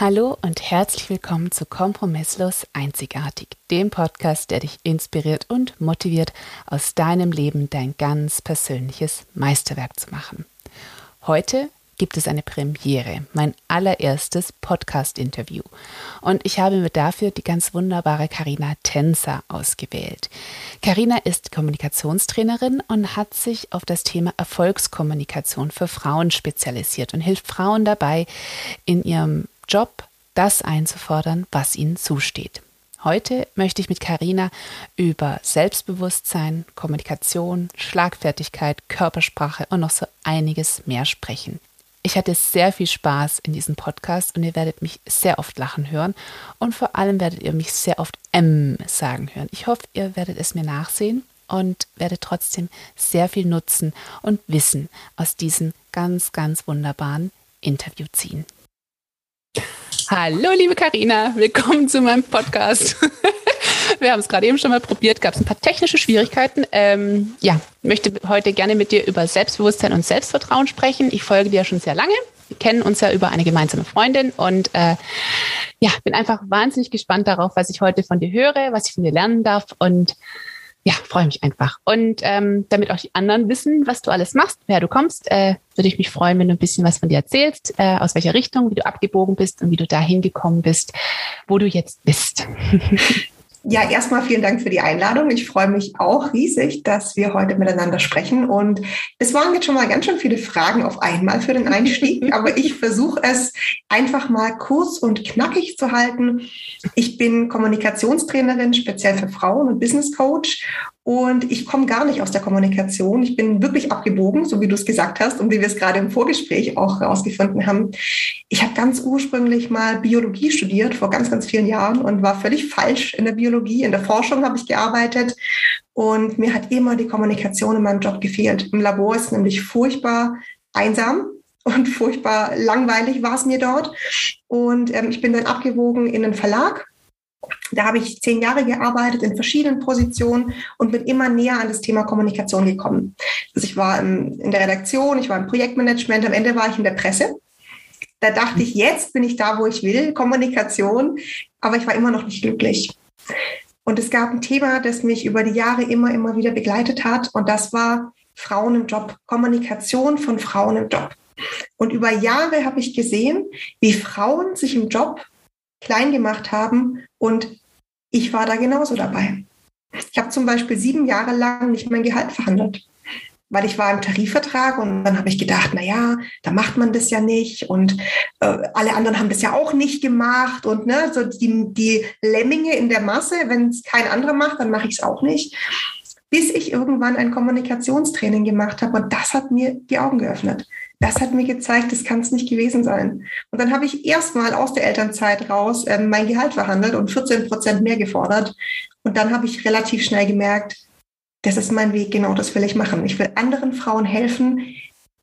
Hallo und herzlich willkommen zu Kompromisslos Einzigartig, dem Podcast, der dich inspiriert und motiviert, aus deinem Leben dein ganz persönliches Meisterwerk zu machen. Heute gibt es eine Premiere, mein allererstes Podcast-Interview. Und ich habe mir dafür die ganz wunderbare Karina Tenser ausgewählt. Karina ist Kommunikationstrainerin und hat sich auf das Thema Erfolgskommunikation für Frauen spezialisiert und hilft Frauen dabei, in ihrem Job das einzufordern, was ihnen zusteht. Heute möchte ich mit Karina über Selbstbewusstsein, Kommunikation, Schlagfertigkeit, Körpersprache und noch so einiges mehr sprechen. Ich hatte sehr viel Spaß in diesem Podcast und ihr werdet mich sehr oft lachen hören und vor allem werdet ihr mich sehr oft M sagen hören. Ich hoffe, ihr werdet es mir nachsehen und werdet trotzdem sehr viel Nutzen und Wissen aus diesem ganz, ganz wunderbaren Interview ziehen. Hallo, liebe Karina, willkommen zu meinem Podcast. Wir haben es gerade eben schon mal probiert, gab es ein paar technische Schwierigkeiten. Ähm, ja, möchte heute gerne mit dir über Selbstbewusstsein und Selbstvertrauen sprechen. Ich folge dir schon sehr lange. Wir kennen uns ja über eine gemeinsame Freundin und äh, ja, bin einfach wahnsinnig gespannt darauf, was ich heute von dir höre, was ich von dir lernen darf und ja, freue mich einfach. Und ähm, damit auch die anderen wissen, was du alles machst, wer du kommst, äh, würde ich mich freuen, wenn du ein bisschen was von dir erzählst, äh, aus welcher Richtung, wie du abgebogen bist und wie du dahin gekommen bist, wo du jetzt bist. Ja, erstmal vielen Dank für die Einladung. Ich freue mich auch riesig, dass wir heute miteinander sprechen. Und es waren jetzt schon mal ganz schön viele Fragen auf einmal für den Einstieg, aber ich versuche es einfach mal kurz und knackig zu halten. Ich bin Kommunikationstrainerin, speziell für Frauen und Business Coach und ich komme gar nicht aus der Kommunikation. Ich bin wirklich abgebogen, so wie du es gesagt hast und wie wir es gerade im Vorgespräch auch herausgefunden haben. Ich habe ganz ursprünglich mal Biologie studiert vor ganz, ganz vielen Jahren und war völlig falsch in der Biologie. In der Forschung habe ich gearbeitet und mir hat immer die Kommunikation in meinem Job gefehlt. Im Labor ist nämlich furchtbar einsam und furchtbar langweilig war es mir dort. Und ähm, ich bin dann abgewogen in den Verlag da habe ich zehn Jahre gearbeitet in verschiedenen Positionen und bin immer näher an das Thema Kommunikation gekommen. Also ich war in der Redaktion, ich war im Projektmanagement, am Ende war ich in der Presse. Da dachte ich, jetzt bin ich da, wo ich will, Kommunikation, aber ich war immer noch nicht glücklich. Und es gab ein Thema, das mich über die Jahre immer, immer wieder begleitet hat und das war Frauen im Job, Kommunikation von Frauen im Job. Und über Jahre habe ich gesehen, wie Frauen sich im Job klein gemacht haben und ich war da genauso dabei. Ich habe zum Beispiel sieben Jahre lang nicht mein Gehalt verhandelt, weil ich war im Tarifvertrag und dann habe ich gedacht, na ja, da macht man das ja nicht und äh, alle anderen haben das ja auch nicht gemacht und ne, so die, die Lemminge in der Masse, wenn es kein anderer macht, dann mache ich es auch nicht. Bis ich irgendwann ein Kommunikationstraining gemacht habe und das hat mir die Augen geöffnet das hat mir gezeigt, das kann es nicht gewesen sein. Und dann habe ich erstmal aus der Elternzeit raus äh, mein Gehalt verhandelt und 14 Prozent mehr gefordert. Und dann habe ich relativ schnell gemerkt, das ist mein Weg, genau das will ich machen. Ich will anderen Frauen helfen,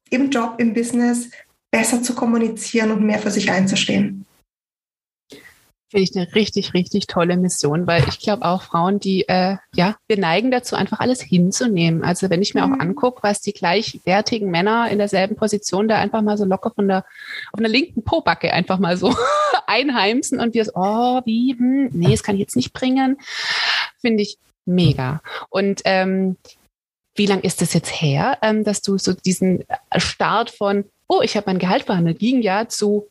im Job, im Business besser zu kommunizieren und mehr für sich einzustehen. Finde ich eine richtig, richtig tolle Mission, weil ich glaube auch Frauen, die, äh, ja, wir neigen dazu, einfach alles hinzunehmen. Also wenn ich mir mhm. auch angucke, was die gleichwertigen Männer in derselben Position da einfach mal so locker von der, auf einer linken Pobacke einfach mal so einheimsen und wir so, oh, wie, hm, nee, das kann ich jetzt nicht bringen, finde ich mega. Und ähm, wie lang ist das jetzt her, ähm, dass du so diesen Start von, oh, ich habe mein Gehalt verhandelt, ging ja zu,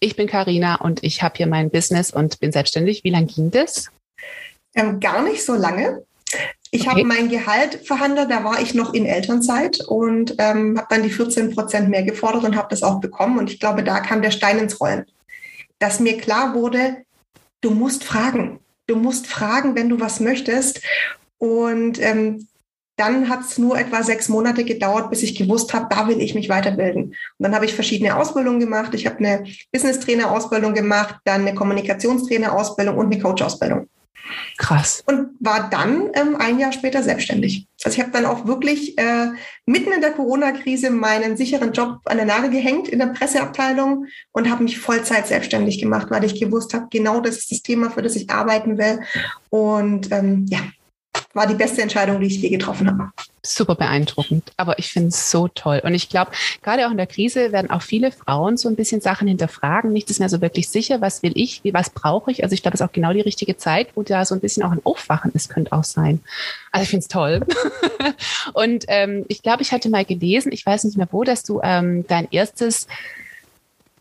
ich bin Karina und ich habe hier mein Business und bin selbstständig. Wie lange ging das? Ähm, gar nicht so lange. Ich okay. habe mein Gehalt verhandelt, da war ich noch in Elternzeit und ähm, habe dann die 14 Prozent mehr gefordert und habe das auch bekommen. Und ich glaube, da kam der Stein ins Rollen, dass mir klar wurde, du musst fragen. Du musst fragen, wenn du was möchtest. Und ähm, dann hat es nur etwa sechs Monate gedauert, bis ich gewusst habe, da will ich mich weiterbilden. Und dann habe ich verschiedene Ausbildungen gemacht. Ich habe eine Business-Trainer-Ausbildung gemacht, dann eine Kommunikationstrainer-Ausbildung und eine Coach-Ausbildung. Krass. Und war dann ähm, ein Jahr später selbstständig. Also ich habe dann auch wirklich äh, mitten in der Corona-Krise meinen sicheren Job an der Nagel gehängt in der Presseabteilung und habe mich Vollzeit selbstständig gemacht, weil ich gewusst habe, genau das ist das Thema, für das ich arbeiten will. Und ähm, ja, war die beste Entscheidung, die ich je getroffen habe. Super beeindruckend, aber ich finde es so toll. Und ich glaube, gerade auch in der Krise werden auch viele Frauen so ein bisschen Sachen hinterfragen. Nichts ist mehr so wirklich sicher, was will ich, was brauche ich. Also ich glaube, es ist auch genau die richtige Zeit, wo da so ein bisschen auch ein Aufwachen ist, könnte auch sein. Also ich finde es toll. Und ähm, ich glaube, ich hatte mal gelesen, ich weiß nicht mehr wo, dass du ähm, dein erstes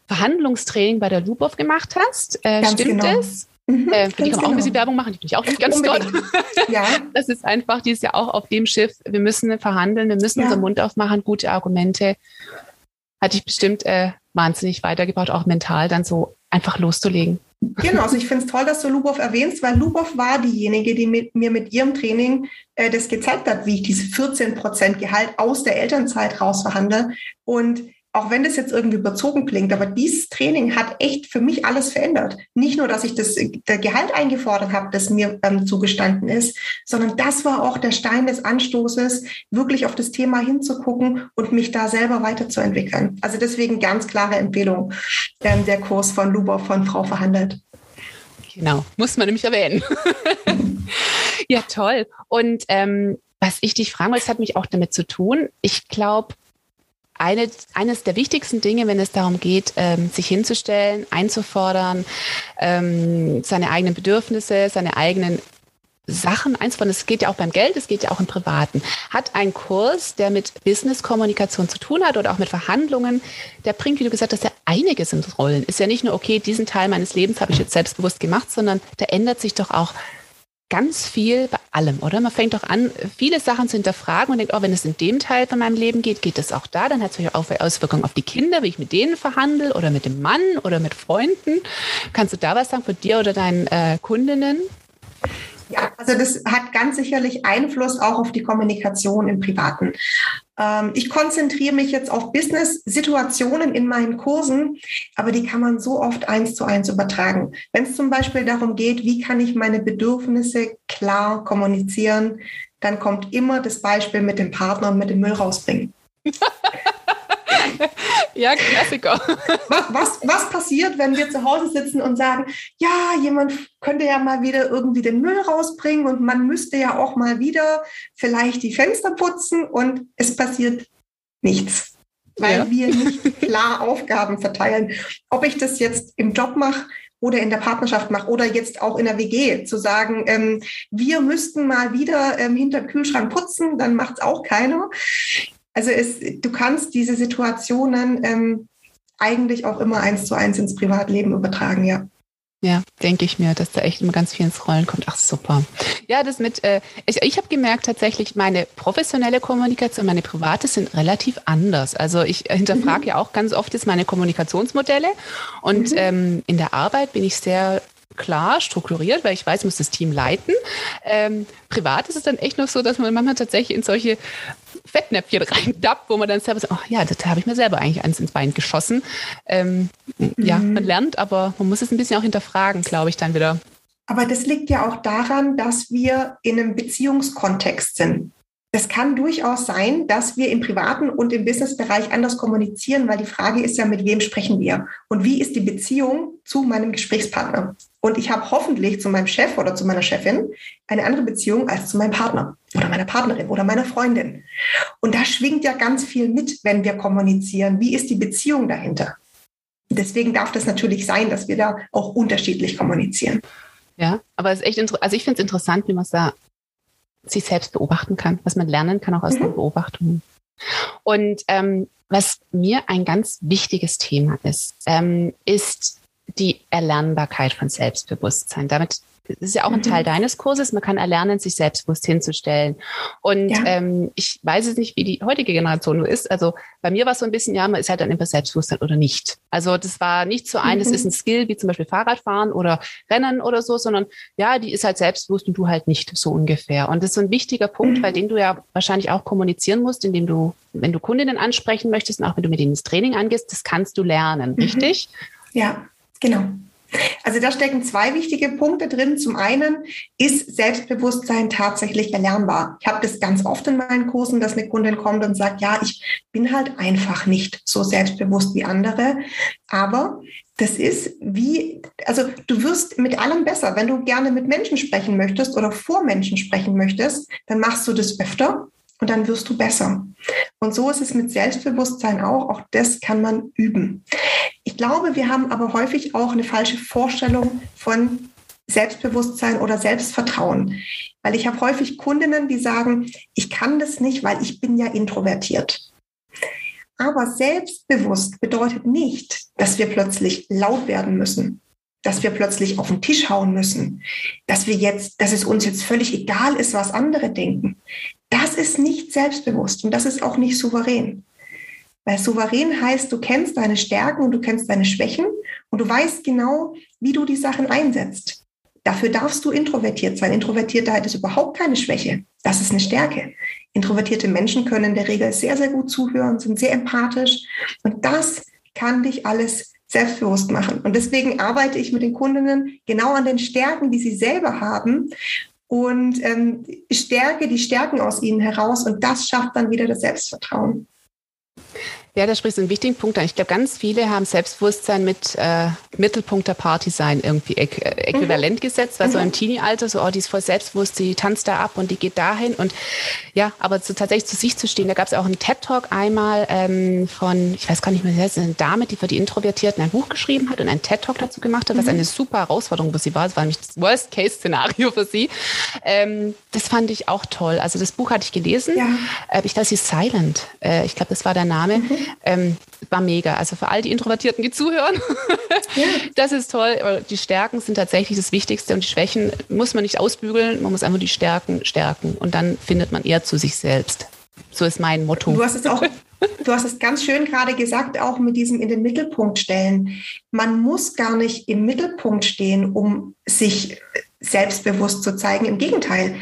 Verhandlungstraining bei der Lubov gemacht hast. Äh, stimmt genau. es? Mhm, äh, für die kann man auch ein bisschen genau. Werbung machen, die finde ich auch ganz Unbedingt. toll. Ja. Das ist einfach, die ist ja auch auf dem Schiff, wir müssen verhandeln, wir müssen ja. unseren Mund aufmachen, gute Argumente. Hatte ich bestimmt äh, wahnsinnig weitergebracht, auch mental dann so einfach loszulegen. Genau, also ich finde es toll, dass du Lubov erwähnst, weil Lubov war diejenige, die mit, mir mit ihrem Training äh, das gezeigt hat, wie ich diese 14 Prozent Gehalt aus der Elternzeit rausverhandle. Und auch wenn das jetzt irgendwie überzogen klingt, aber dieses Training hat echt für mich alles verändert. Nicht nur, dass ich das der Gehalt eingefordert habe, das mir ähm, zugestanden ist, sondern das war auch der Stein des Anstoßes, wirklich auf das Thema hinzugucken und mich da selber weiterzuentwickeln. Also deswegen ganz klare Empfehlung, ähm, der Kurs von Luber von Frau Verhandelt. Genau, muss man nämlich erwähnen. ja, toll. Und ähm, was ich dich fragen wollte, das hat mich auch damit zu tun. Ich glaube, eine, eines der wichtigsten Dinge, wenn es darum geht, ähm, sich hinzustellen, einzufordern, ähm, seine eigenen Bedürfnisse, seine eigenen Sachen einzufordern. Es geht ja auch beim Geld, es geht ja auch im Privaten. Hat ein Kurs, der mit Business-Kommunikation zu tun hat oder auch mit Verhandlungen, der bringt, wie du gesagt hast, ja einiges ins Rollen. Ist ja nicht nur, okay, diesen Teil meines Lebens habe ich jetzt selbstbewusst gemacht, sondern da ändert sich doch auch ganz viel bei allem, oder? Man fängt doch an, viele Sachen zu hinterfragen und denkt, oh, wenn es in dem Teil von meinem Leben geht, geht es auch da. Dann hat es natürlich auch Auswirkungen auf die Kinder, wie ich mit denen verhandle oder mit dem Mann oder mit Freunden. Kannst du da was sagen von dir oder deinen äh, Kundinnen? Ja, also das hat ganz sicherlich Einfluss auch auf die Kommunikation im Privaten. Ähm, ich konzentriere mich jetzt auf Business-Situationen in meinen Kursen, aber die kann man so oft eins zu eins übertragen. Wenn es zum Beispiel darum geht, wie kann ich meine Bedürfnisse klar kommunizieren, dann kommt immer das Beispiel mit dem Partner und mit dem Müll rausbringen. ja, Klassiker. Was, was, was passiert, wenn wir zu Hause sitzen und sagen, ja, jemand könnte ja mal wieder irgendwie den Müll rausbringen und man müsste ja auch mal wieder vielleicht die Fenster putzen und es passiert nichts, weil ja. wir nicht klar Aufgaben verteilen. Ob ich das jetzt im Job mache, oder in der Partnerschaft mache oder jetzt auch in der WG zu sagen, ähm, wir müssten mal wieder ähm, hinter Kühlschrank putzen, dann macht es auch keiner. Also es, du kannst diese Situationen ähm, eigentlich auch immer eins zu eins ins Privatleben übertragen, ja. Ja, denke ich mir, dass da echt immer ganz viel ins Rollen kommt. Ach super. Ja, das mit, äh, ich, ich habe gemerkt tatsächlich, meine professionelle Kommunikation, meine private sind relativ anders. Also ich hinterfrage mhm. ja auch ganz oft jetzt meine Kommunikationsmodelle und mhm. ähm, in der Arbeit bin ich sehr klar strukturiert, weil ich weiß, ich muss das Team leiten. Ähm, privat ist es dann echt noch so, dass man manchmal tatsächlich in solche Fettnäpfchen reindappt, wo man dann selber sagt, ach ja, das habe ich mir selber eigentlich eins ins Bein geschossen. Ähm, mhm. Ja, man lernt, aber man muss es ein bisschen auch hinterfragen, glaube ich, dann wieder. Aber das liegt ja auch daran, dass wir in einem Beziehungskontext sind. Es kann durchaus sein, dass wir im privaten und im Businessbereich anders kommunizieren, weil die Frage ist ja, mit wem sprechen wir und wie ist die Beziehung zu meinem Gesprächspartner. Und ich habe hoffentlich zu meinem Chef oder zu meiner Chefin eine andere Beziehung als zu meinem Partner oder meiner Partnerin oder meiner Freundin. Und da schwingt ja ganz viel mit, wenn wir kommunizieren. Wie ist die Beziehung dahinter? Deswegen darf das natürlich sein, dass wir da auch unterschiedlich kommunizieren. Ja, aber es ist echt also ich finde es interessant, wie man es da sich selbst beobachten kann, was man lernen kann auch aus mhm. den Beobachtungen. Und ähm, was mir ein ganz wichtiges Thema ist, ähm, ist die Erlernbarkeit von Selbstbewusstsein. Damit das ist ja auch ein Teil mhm. deines Kurses. Man kann erlernen, sich selbstbewusst hinzustellen. Und ja. ähm, ich weiß es nicht, wie die heutige Generation nur ist. Also bei mir war es so ein bisschen, ja, man ist halt dann immer Selbstbewusstsein oder nicht. Also das war nicht so ein, mhm. das ist ein Skill wie zum Beispiel Fahrradfahren oder Rennen oder so, sondern ja, die ist halt selbstbewusst und du halt nicht so ungefähr. Und das ist so ein wichtiger Punkt, mhm. weil den du ja wahrscheinlich auch kommunizieren musst, indem du, wenn du Kundinnen ansprechen möchtest und auch wenn du mit ihnen das Training angehst, das kannst du lernen, mhm. richtig? Ja, genau. Also da stecken zwei wichtige Punkte drin. Zum einen ist Selbstbewusstsein tatsächlich erlernbar. Ich habe das ganz oft in meinen Kursen, dass eine Kundin kommt und sagt, ja, ich bin halt einfach nicht so selbstbewusst wie andere. Aber das ist wie also du wirst mit allem besser. Wenn du gerne mit Menschen sprechen möchtest oder vor Menschen sprechen möchtest, dann machst du das öfter und dann wirst du besser. Und so ist es mit Selbstbewusstsein auch. Auch das kann man üben. Ich glaube, wir haben aber häufig auch eine falsche Vorstellung von Selbstbewusstsein oder Selbstvertrauen. Weil ich habe häufig Kundinnen, die sagen, ich kann das nicht, weil ich bin ja introvertiert. Aber selbstbewusst bedeutet nicht, dass wir plötzlich laut werden müssen, dass wir plötzlich auf den Tisch hauen müssen, dass wir jetzt, dass es uns jetzt völlig egal ist, was andere denken. Das ist nicht selbstbewusst und das ist auch nicht souverän. Weil souverän heißt, du kennst deine Stärken und du kennst deine Schwächen und du weißt genau, wie du die Sachen einsetzt. Dafür darfst du introvertiert sein. Introvertiertheit ist überhaupt keine Schwäche. Das ist eine Stärke. Introvertierte Menschen können in der Regel sehr, sehr gut zuhören, sind sehr empathisch. Und das kann dich alles selbstbewusst machen. Und deswegen arbeite ich mit den Kundinnen genau an den Stärken, die sie selber haben und ähm, stärke die Stärken aus ihnen heraus. Und das schafft dann wieder das Selbstvertrauen. Ja, da sprichst du einen wichtigen Punkt an. Ich glaube, ganz viele haben Selbstbewusstsein mit äh, Mittelpunkt der Party sein irgendwie äqu äh, äquivalent mhm. gesetzt, weil mhm. so im Teenie-Alter so, oh, die ist voll selbstbewusst, die tanzt da ab und die geht dahin und ja, aber so tatsächlich zu sich zu stehen, da gab es auch einen TED-Talk einmal ähm, von, ich weiß gar nicht mehr, wer ist eine Dame, die für die Introvertierten ein Buch geschrieben hat und einen TED-Talk dazu gemacht hat, was mhm. eine super Herausforderung für sie war. Das war nämlich das Worst-Case-Szenario für sie. Ähm, das fand ich auch toll. Also das Buch hatte ich gelesen. Ja. Äh, ich glaube, sie ist Silent. Äh, ich glaube, das war der Name. Mhm. Ähm, war mega. Also für all die Introvertierten, die zuhören, das ist toll. Die Stärken sind tatsächlich das Wichtigste und die Schwächen muss man nicht ausbügeln, man muss einfach die Stärken stärken und dann findet man eher zu sich selbst. So ist mein Motto. Du hast es auch, du hast es ganz schön gerade gesagt, auch mit diesem in den Mittelpunkt stellen. Man muss gar nicht im Mittelpunkt stehen, um sich selbstbewusst zu zeigen. Im Gegenteil.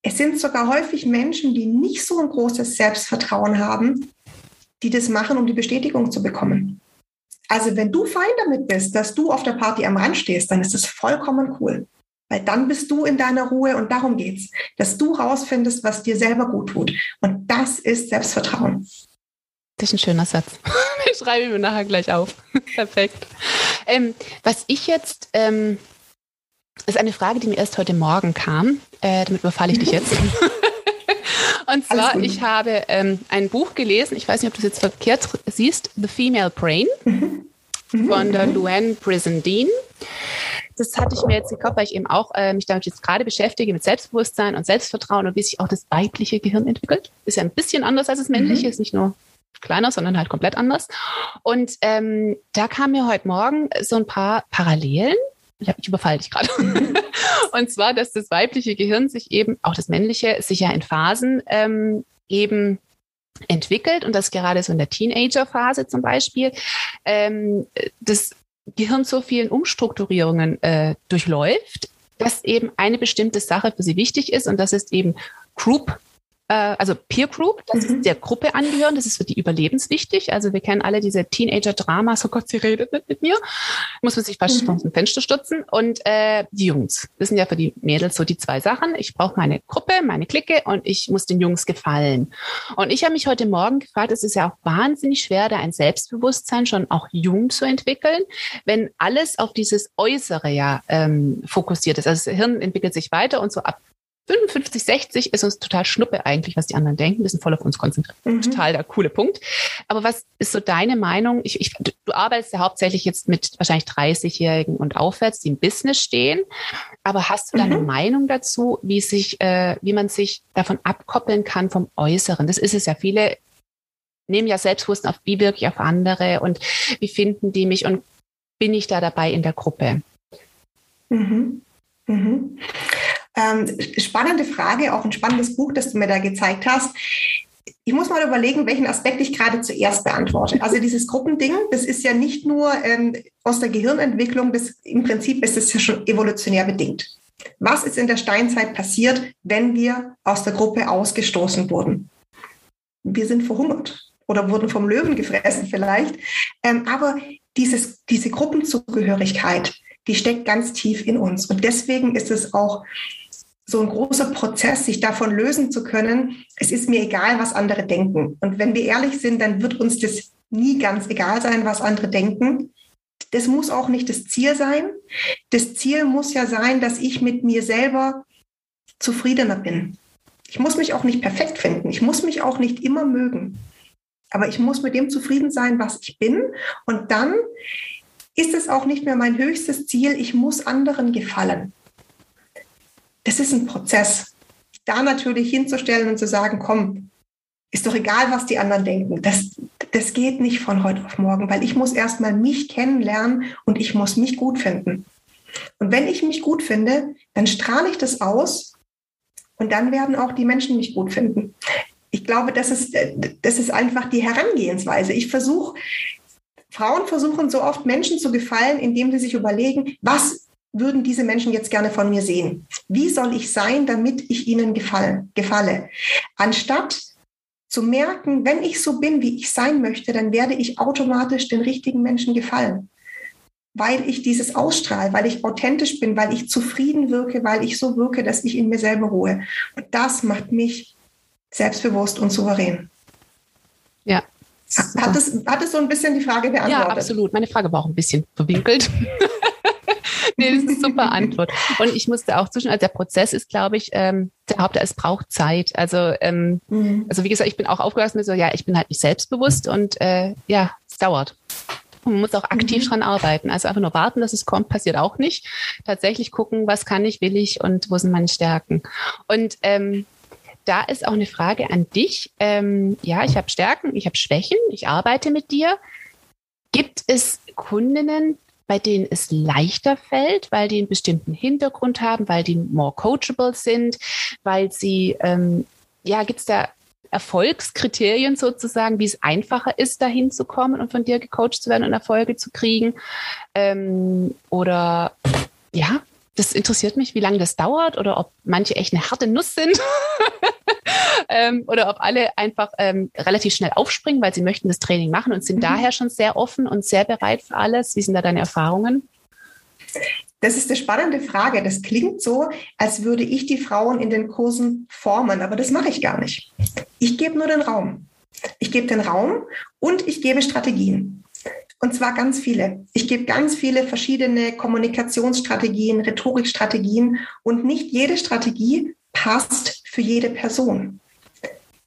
Es sind sogar häufig Menschen, die nicht so ein großes Selbstvertrauen haben, die das machen, um die Bestätigung zu bekommen. Also wenn du fein damit bist, dass du auf der Party am Rand stehst, dann ist das vollkommen cool. Weil dann bist du in deiner Ruhe und darum geht's, dass du rausfindest, was dir selber gut tut. Und das ist Selbstvertrauen. Das ist ein schöner Satz. Ich schreibe mir nachher gleich auf. Perfekt. Ähm, was ich jetzt, ähm, ist eine Frage, die mir erst heute Morgen kam. Äh, damit überfalle ich dich jetzt. Und zwar, ich habe ähm, ein Buch gelesen, ich weiß nicht, ob du es jetzt verkehrt siehst, The Female Brain mhm. mhm. von der mhm. Luanne Brizendine. Das hatte ich mir jetzt gekauft, weil ich eben auch äh, mich damit jetzt gerade beschäftige mit Selbstbewusstsein und Selbstvertrauen und wie sich auch das weibliche Gehirn entwickelt. Ist ja ein bisschen anders als das männliche, mhm. ist nicht nur kleiner, sondern halt komplett anders. Und ähm, da kam mir heute Morgen so ein paar Parallelen ich, hab, ich überfalle dich gerade. und zwar, dass das weibliche Gehirn sich eben, auch das männliche, sich ja in Phasen ähm, eben entwickelt und das gerade so in der Teenagerphase zum Beispiel, ähm, das Gehirn so vielen Umstrukturierungen äh, durchläuft, dass eben eine bestimmte Sache für sie wichtig ist und das ist eben Group also Peer Group, das mhm. ist der Gruppe angehören, das ist für die überlebenswichtig. Also wir kennen alle diese Teenager-Dramas, oh Gott, sie redet nicht mit mir, muss man sich fast mhm. aus dem Fenster stützen. Und äh, die Jungs, das sind ja für die Mädels so die zwei Sachen. Ich brauche meine Gruppe, meine Clique und ich muss den Jungs gefallen. Und ich habe mich heute Morgen gefragt, es ist ja auch wahnsinnig schwer, da ein Selbstbewusstsein schon auch jung zu entwickeln, wenn alles auf dieses Äußere ja ähm, fokussiert ist. Also das Hirn entwickelt sich weiter und so ab 55, 60 ist uns total schnuppe eigentlich, was die anderen denken. Wir sind voll auf uns konzentriert. Mhm. Total der coole Punkt. Aber was ist so deine Meinung? Ich, ich, du arbeitest ja hauptsächlich jetzt mit wahrscheinlich 30-Jährigen und aufwärts, die im Business stehen. Aber hast du da eine mhm. Meinung dazu, wie sich, äh, wie man sich davon abkoppeln kann vom Äußeren? Das ist es ja. Viele nehmen ja selbstbewusst auf, wie wirke ich auf andere und wie finden die mich und bin ich da dabei in der Gruppe? Mhm. Mhm. Ähm, spannende Frage, auch ein spannendes Buch, das du mir da gezeigt hast. Ich muss mal überlegen, welchen Aspekt ich gerade zuerst beantworte. Also dieses Gruppending, das ist ja nicht nur ähm, aus der Gehirnentwicklung, das, im Prinzip ist es ja schon evolutionär bedingt. Was ist in der Steinzeit passiert, wenn wir aus der Gruppe ausgestoßen wurden? Wir sind verhungert oder wurden vom Löwen gefressen vielleicht. Ähm, aber dieses, diese Gruppenzugehörigkeit, die steckt ganz tief in uns. Und deswegen ist es auch so ein großer Prozess, sich davon lösen zu können, es ist mir egal, was andere denken. Und wenn wir ehrlich sind, dann wird uns das nie ganz egal sein, was andere denken. Das muss auch nicht das Ziel sein. Das Ziel muss ja sein, dass ich mit mir selber zufriedener bin. Ich muss mich auch nicht perfekt finden. Ich muss mich auch nicht immer mögen. Aber ich muss mit dem zufrieden sein, was ich bin. Und dann ist es auch nicht mehr mein höchstes Ziel, ich muss anderen gefallen. Das ist ein Prozess. Da natürlich hinzustellen und zu sagen, komm, ist doch egal, was die anderen denken. Das, das geht nicht von heute auf morgen, weil ich muss erstmal mich kennenlernen und ich muss mich gut finden. Und wenn ich mich gut finde, dann strahle ich das aus und dann werden auch die Menschen mich gut finden. Ich glaube, das ist, das ist einfach die Herangehensweise. Ich versuche, Frauen versuchen so oft Menschen zu gefallen, indem sie sich überlegen, was würden diese Menschen jetzt gerne von mir sehen? Wie soll ich sein, damit ich ihnen gefallen, gefalle? Anstatt zu merken, wenn ich so bin, wie ich sein möchte, dann werde ich automatisch den richtigen Menschen gefallen. Weil ich dieses ausstrahle, weil ich authentisch bin, weil ich zufrieden wirke, weil ich so wirke, dass ich in mir selber ruhe. Und das macht mich selbstbewusst und souverän. Ja. Hat es, hat es so ein bisschen die Frage beantwortet? Ja, absolut. Meine Frage war auch ein bisschen verwinkelt. Nee, das ist eine super Antwort. Und ich musste auch zwischen, also der Prozess ist, glaube ich, ähm, der Haupt, es braucht Zeit. Also, ähm, mhm. also wie gesagt, ich bin auch aufgewachsen mit so, ja, ich bin halt nicht selbstbewusst und äh, ja, es dauert. Und man muss auch aktiv mhm. dran arbeiten. Also einfach nur warten, dass es kommt, passiert auch nicht. Tatsächlich gucken, was kann ich, will ich und wo sind meine Stärken. Und ähm, da ist auch eine Frage an dich. Ähm, ja, ich habe Stärken, ich habe Schwächen, ich arbeite mit dir. Gibt es Kundinnen, bei denen es leichter fällt, weil die einen bestimmten Hintergrund haben, weil die more coachable sind, weil sie, ähm, ja, gibt es da Erfolgskriterien sozusagen, wie es einfacher ist, dahin zu kommen und von dir gecoacht zu werden und Erfolge zu kriegen? Ähm, oder ja, das interessiert mich, wie lange das dauert oder ob manche echt eine harte Nuss sind ähm, oder ob alle einfach ähm, relativ schnell aufspringen, weil sie möchten das Training machen und sind mhm. daher schon sehr offen und sehr bereit für alles. Wie sind da deine Erfahrungen? Das ist eine spannende Frage. Das klingt so, als würde ich die Frauen in den Kursen formen, aber das mache ich gar nicht. Ich gebe nur den Raum. Ich gebe den Raum und ich gebe Strategien. Und zwar ganz viele. Ich gebe ganz viele verschiedene Kommunikationsstrategien, Rhetorikstrategien und nicht jede Strategie passt für jede Person.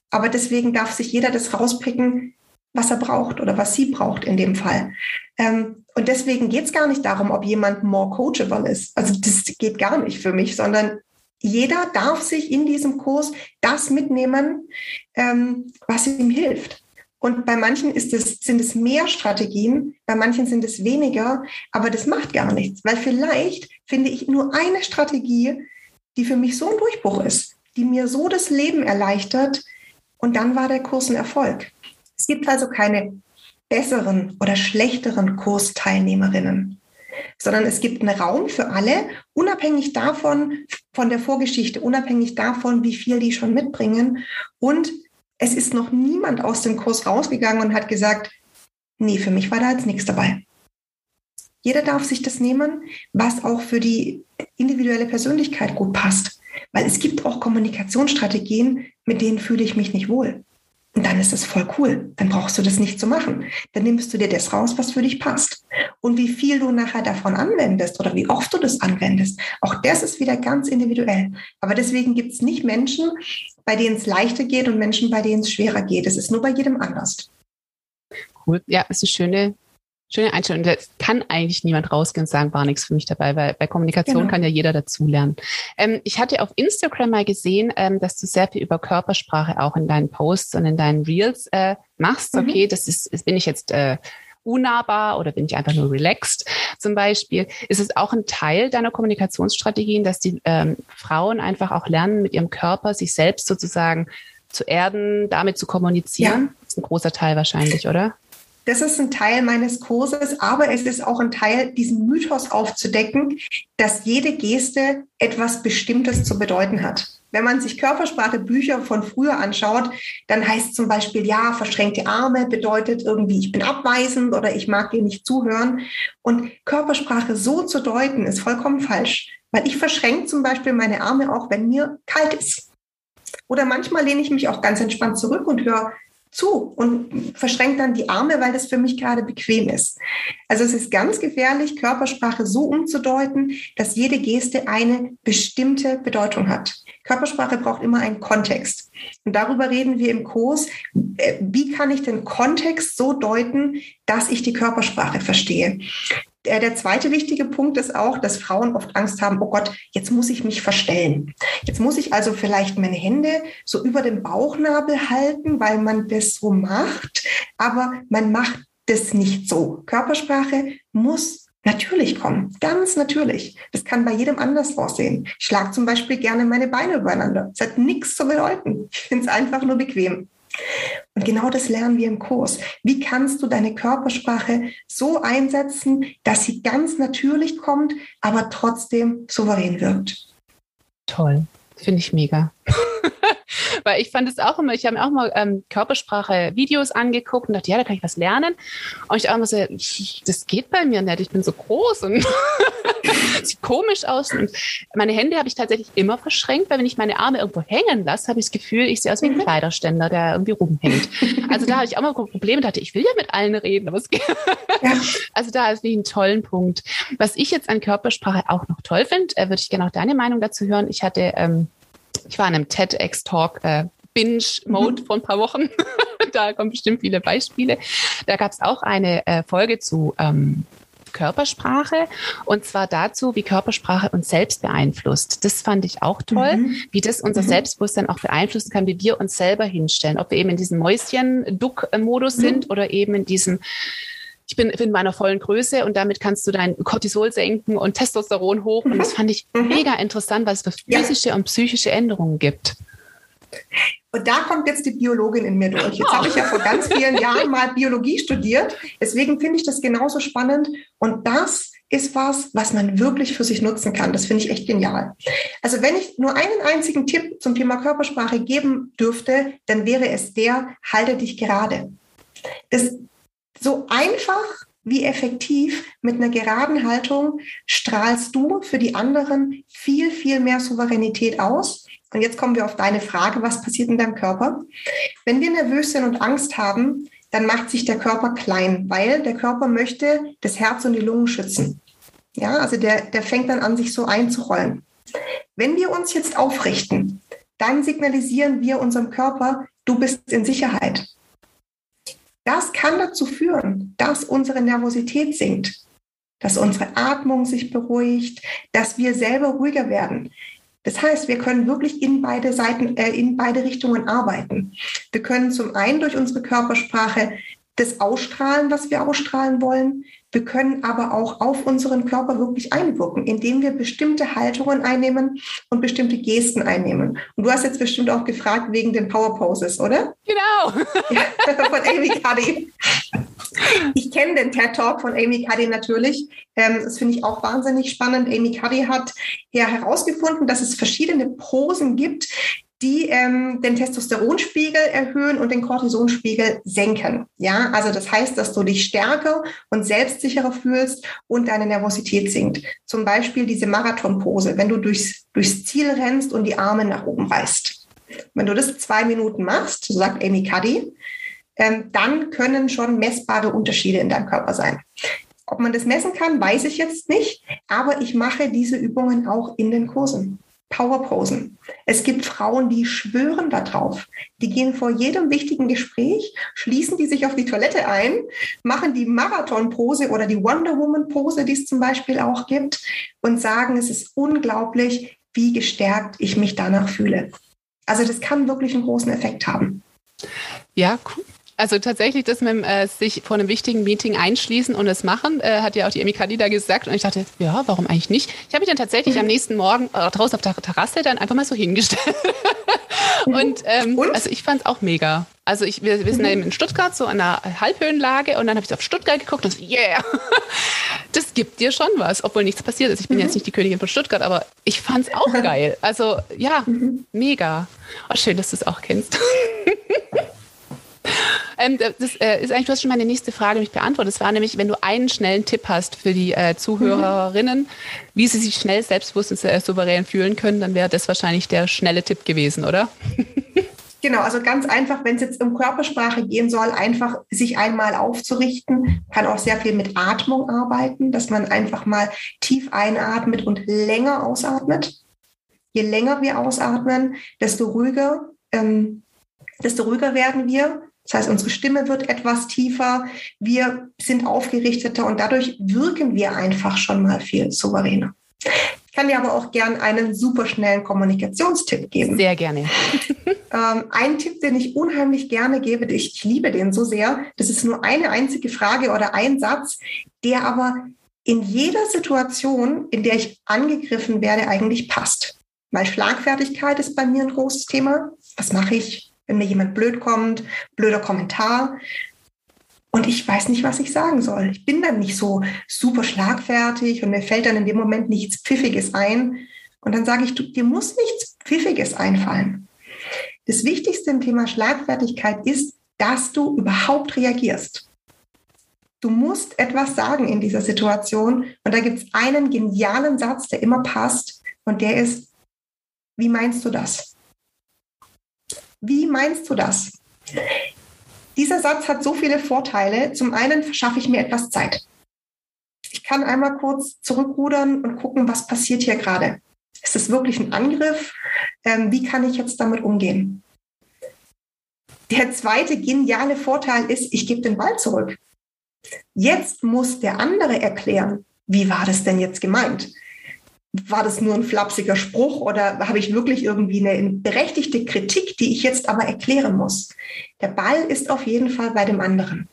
Aber deswegen darf sich jeder das rauspicken, was er braucht oder was sie braucht in dem Fall. Ähm, und deswegen geht es gar nicht darum, ob jemand more coachable ist. Also das geht gar nicht für mich, sondern jeder darf sich in diesem Kurs das mitnehmen, ähm, was ihm hilft. Und bei manchen ist es, sind es mehr Strategien, bei manchen sind es weniger, aber das macht gar nichts, weil vielleicht finde ich nur eine Strategie, die für mich so ein Durchbruch ist, die mir so das Leben erleichtert. Und dann war der Kurs ein Erfolg. Es gibt also keine besseren oder schlechteren Kursteilnehmerinnen, sondern es gibt einen Raum für alle, unabhängig davon, von der Vorgeschichte, unabhängig davon, wie viel die schon mitbringen. Und es ist noch niemand aus dem Kurs rausgegangen und hat gesagt, nee, für mich war da jetzt nichts dabei. Jeder darf sich das nehmen, was auch für die individuelle Persönlichkeit gut passt. Weil es gibt auch Kommunikationsstrategien, mit denen fühle ich mich nicht wohl. Und dann ist das voll cool. Dann brauchst du das nicht zu machen. Dann nimmst du dir das raus, was für dich passt. Und wie viel du nachher davon anwendest oder wie oft du das anwendest, auch das ist wieder ganz individuell. Aber deswegen gibt es nicht Menschen, bei denen es leichter geht und Menschen, bei denen es schwerer geht. Es ist nur bei jedem anders. Cool. Ja, es ist eine schöne, schöne Einstellung. Da kann eigentlich niemand rausgehen und sagen, war nichts für mich dabei, weil bei Kommunikation genau. kann ja jeder dazulernen. Ähm, ich hatte auf Instagram mal gesehen, ähm, dass du sehr viel über Körpersprache auch in deinen Posts und in deinen Reels äh, machst. Mhm. Okay, das ist, das bin ich jetzt äh, unnahbar oder bin ich einfach nur relaxed zum Beispiel? Ist es auch ein Teil deiner Kommunikationsstrategien, dass die ähm, Frauen einfach auch lernen, mit ihrem Körper sich selbst sozusagen zu erden, damit zu kommunizieren? Ja. Das ist ein großer Teil wahrscheinlich, oder? Das ist ein Teil meines Kurses, aber es ist auch ein Teil, diesen Mythos aufzudecken, dass jede Geste etwas Bestimmtes zu bedeuten hat. Wenn man sich Körpersprache-Bücher von früher anschaut, dann heißt zum Beispiel, ja, verschränkte Arme bedeutet irgendwie, ich bin abweisend oder ich mag dir nicht zuhören. Und Körpersprache so zu deuten, ist vollkommen falsch. Weil ich verschränke zum Beispiel meine Arme auch, wenn mir kalt ist. Oder manchmal lehne ich mich auch ganz entspannt zurück und höre zu und verschränke dann die Arme, weil das für mich gerade bequem ist. Also es ist ganz gefährlich, Körpersprache so umzudeuten, dass jede Geste eine bestimmte Bedeutung hat. Körpersprache braucht immer einen Kontext. Und darüber reden wir im Kurs. Äh, wie kann ich den Kontext so deuten, dass ich die Körpersprache verstehe? Der, zweite wichtige Punkt ist auch, dass Frauen oft Angst haben, oh Gott, jetzt muss ich mich verstellen. Jetzt muss ich also vielleicht meine Hände so über dem Bauchnabel halten, weil man das so macht, aber man macht das nicht so. Körpersprache muss natürlich kommen, ganz natürlich. Das kann bei jedem anders aussehen. Ich schlage zum Beispiel gerne meine Beine übereinander. Das hat nichts zu bedeuten. Ich finde es einfach nur bequem. Und genau das lernen wir im Kurs. Wie kannst du deine Körpersprache so einsetzen, dass sie ganz natürlich kommt, aber trotzdem souverän wirkt? Toll, finde ich mega. Weil ich fand es auch immer, ich habe mir auch mal ähm, Körpersprache-Videos angeguckt und dachte, ja, da kann ich was lernen. Und ich auch immer so, das geht bei mir nicht, ich bin so groß und sieht komisch aus. Und meine Hände habe ich tatsächlich immer verschränkt, weil wenn ich meine Arme irgendwo hängen lasse, habe ich das Gefühl, ich sehe aus wie ein mhm. Kleiderständer, der irgendwie rumhängt. Also da habe ich auch mal Probleme, dachte, ich will ja mit allen reden, aber es geht. Ja. Also da ist wie ein tollen Punkt. Was ich jetzt an Körpersprache auch noch toll finde, äh, würde ich gerne auch deine Meinung dazu hören. Ich hatte ähm, ich war in einem TEDx-Talk äh, Binge-Mode mhm. vor ein paar Wochen. da kommen bestimmt viele Beispiele. Da gab es auch eine äh, Folge zu ähm, Körpersprache und zwar dazu, wie Körpersprache uns selbst beeinflusst. Das fand ich auch toll, mhm. wie das unser mhm. Selbstbewusstsein auch beeinflussen kann, wie wir uns selber hinstellen, ob wir eben in diesem Mäuschen-Duck-Modus mhm. sind oder eben in diesem ich bin, in meiner vollen Größe und damit kannst du dein Cortisol senken und Testosteron hoch. Und das mhm. fand ich mhm. mega interessant, was es für physische ja. und psychische Änderungen gibt. Und da kommt jetzt die Biologin in mir durch. Jetzt habe ich ja vor ganz vielen Jahren mal Biologie studiert. Deswegen finde ich das genauso spannend. Und das ist was, was man wirklich für sich nutzen kann. Das finde ich echt genial. Also wenn ich nur einen einzigen Tipp zum Thema Körpersprache geben dürfte, dann wäre es der, halte dich gerade. Das so einfach wie effektiv mit einer geraden Haltung strahlst du für die anderen viel, viel mehr Souveränität aus. Und jetzt kommen wir auf deine Frage, was passiert in deinem Körper? Wenn wir nervös sind und Angst haben, dann macht sich der Körper klein, weil der Körper möchte das Herz und die Lungen schützen. Ja, also der, der fängt dann an, sich so einzurollen. Wenn wir uns jetzt aufrichten, dann signalisieren wir unserem Körper, du bist in Sicherheit. Das kann dazu führen, dass unsere Nervosität sinkt, dass unsere Atmung sich beruhigt, dass wir selber ruhiger werden. Das heißt, wir können wirklich in beide Seiten, äh, in beide Richtungen arbeiten. Wir können zum einen durch unsere Körpersprache das ausstrahlen, was wir ausstrahlen wollen. Wir können aber auch auf unseren Körper wirklich einwirken, indem wir bestimmte Haltungen einnehmen und bestimmte Gesten einnehmen. Und du hast jetzt bestimmt auch gefragt wegen den Power Poses, oder? Genau. Ja, von Amy Cuddy. Ich kenne den TED Talk von Amy Cuddy natürlich. Ähm, das finde ich auch wahnsinnig spannend. Amy Cuddy hat ja herausgefunden, dass es verschiedene Posen gibt, die ähm, den Testosteronspiegel erhöhen und den Cortisonspiegel senken. Ja, also das heißt, dass du dich stärker und selbstsicherer fühlst und deine Nervosität sinkt. Zum Beispiel diese Marathonpose, wenn du durchs, durchs Ziel rennst und die Arme nach oben reißt. Wenn du das zwei Minuten machst, so sagt Amy Cuddy, ähm, dann können schon messbare Unterschiede in deinem Körper sein. Ob man das messen kann, weiß ich jetzt nicht, aber ich mache diese Übungen auch in den Kursen. Powerposen. Es gibt Frauen, die schwören darauf. Die gehen vor jedem wichtigen Gespräch, schließen die sich auf die Toilette ein, machen die Marathonpose oder die Wonder Woman Pose, die es zum Beispiel auch gibt, und sagen, es ist unglaublich, wie gestärkt ich mich danach fühle. Also das kann wirklich einen großen Effekt haben. Ja, cool. Also tatsächlich das mit äh, sich vor einem wichtigen Meeting einschließen und es machen, äh, hat ja auch die Emi da gesagt. Und ich dachte, ja, warum eigentlich nicht? Ich habe mich dann tatsächlich am nächsten Morgen äh, draußen auf der Terrasse dann einfach mal so hingestellt. und, ähm, und, also ich fand es auch mega. Also ich, wir, wir sind mhm. eben in Stuttgart, so an einer Halbhöhenlage und dann habe ich auf Stuttgart geguckt und so, yeah, das gibt dir schon was, obwohl nichts passiert ist. Ich bin mhm. jetzt nicht die Königin von Stuttgart, aber ich fand es auch geil. Also ja, mhm. mega. Oh, schön, dass du es auch kennst. Ähm, das äh, ist eigentlich, du hast schon meine nächste Frage mich beantwortet. Das war nämlich, wenn du einen schnellen Tipp hast für die äh, Zuhörerinnen, mhm. wie sie sich schnell selbstbewusst und äh, souverän fühlen können, dann wäre das wahrscheinlich der schnelle Tipp gewesen, oder? Genau, also ganz einfach, wenn es jetzt um Körpersprache gehen soll, einfach sich einmal aufzurichten, kann auch sehr viel mit Atmung arbeiten, dass man einfach mal tief einatmet und länger ausatmet. Je länger wir ausatmen, desto ruhiger, ähm, desto ruhiger werden wir. Das heißt, unsere Stimme wird etwas tiefer, wir sind aufgerichteter und dadurch wirken wir einfach schon mal viel souveräner. Ich kann dir aber auch gern einen superschnellen Kommunikationstipp geben. Sehr gerne. ähm, ein Tipp, den ich unheimlich gerne gebe, ich, ich liebe den so sehr, das ist nur eine einzige Frage oder ein Satz, der aber in jeder Situation, in der ich angegriffen werde, eigentlich passt. Weil Schlagfertigkeit ist bei mir ein großes Thema. Was mache ich, wenn mir jemand blöd kommt? Blöder Kommentar und ich weiß nicht, was ich sagen soll. Ich bin dann nicht so super schlagfertig und mir fällt dann in dem Moment nichts Pfiffiges ein. Und dann sage ich, du, dir muss nichts Pfiffiges einfallen. Das Wichtigste im Thema Schlagfertigkeit ist, dass du überhaupt reagierst. Du musst etwas sagen in dieser Situation. Und da gibt es einen genialen Satz, der immer passt. Und der ist, wie meinst du das? Wie meinst du das? Dieser Satz hat so viele Vorteile. Zum einen verschaffe ich mir etwas Zeit. Ich kann einmal kurz zurückrudern und gucken, was passiert hier gerade. Ist es wirklich ein Angriff? Ähm, wie kann ich jetzt damit umgehen? Der zweite geniale Vorteil ist, ich gebe den Ball zurück. Jetzt muss der andere erklären, wie war das denn jetzt gemeint? War das nur ein flapsiger Spruch oder habe ich wirklich irgendwie eine berechtigte Kritik, die ich jetzt aber erklären muss? Der Ball ist auf jeden Fall bei dem anderen.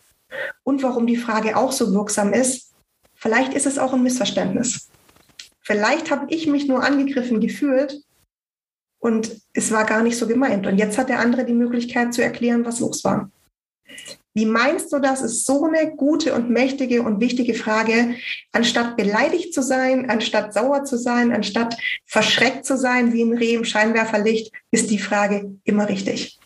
Und warum die Frage auch so wirksam ist, vielleicht ist es auch ein Missverständnis. Vielleicht habe ich mich nur angegriffen gefühlt und es war gar nicht so gemeint. Und jetzt hat der andere die Möglichkeit zu erklären, was los war. Wie meinst du das? Ist so eine gute und mächtige und wichtige Frage. Anstatt beleidigt zu sein, anstatt sauer zu sein, anstatt verschreckt zu sein wie ein Reh im Scheinwerferlicht, ist die Frage immer richtig.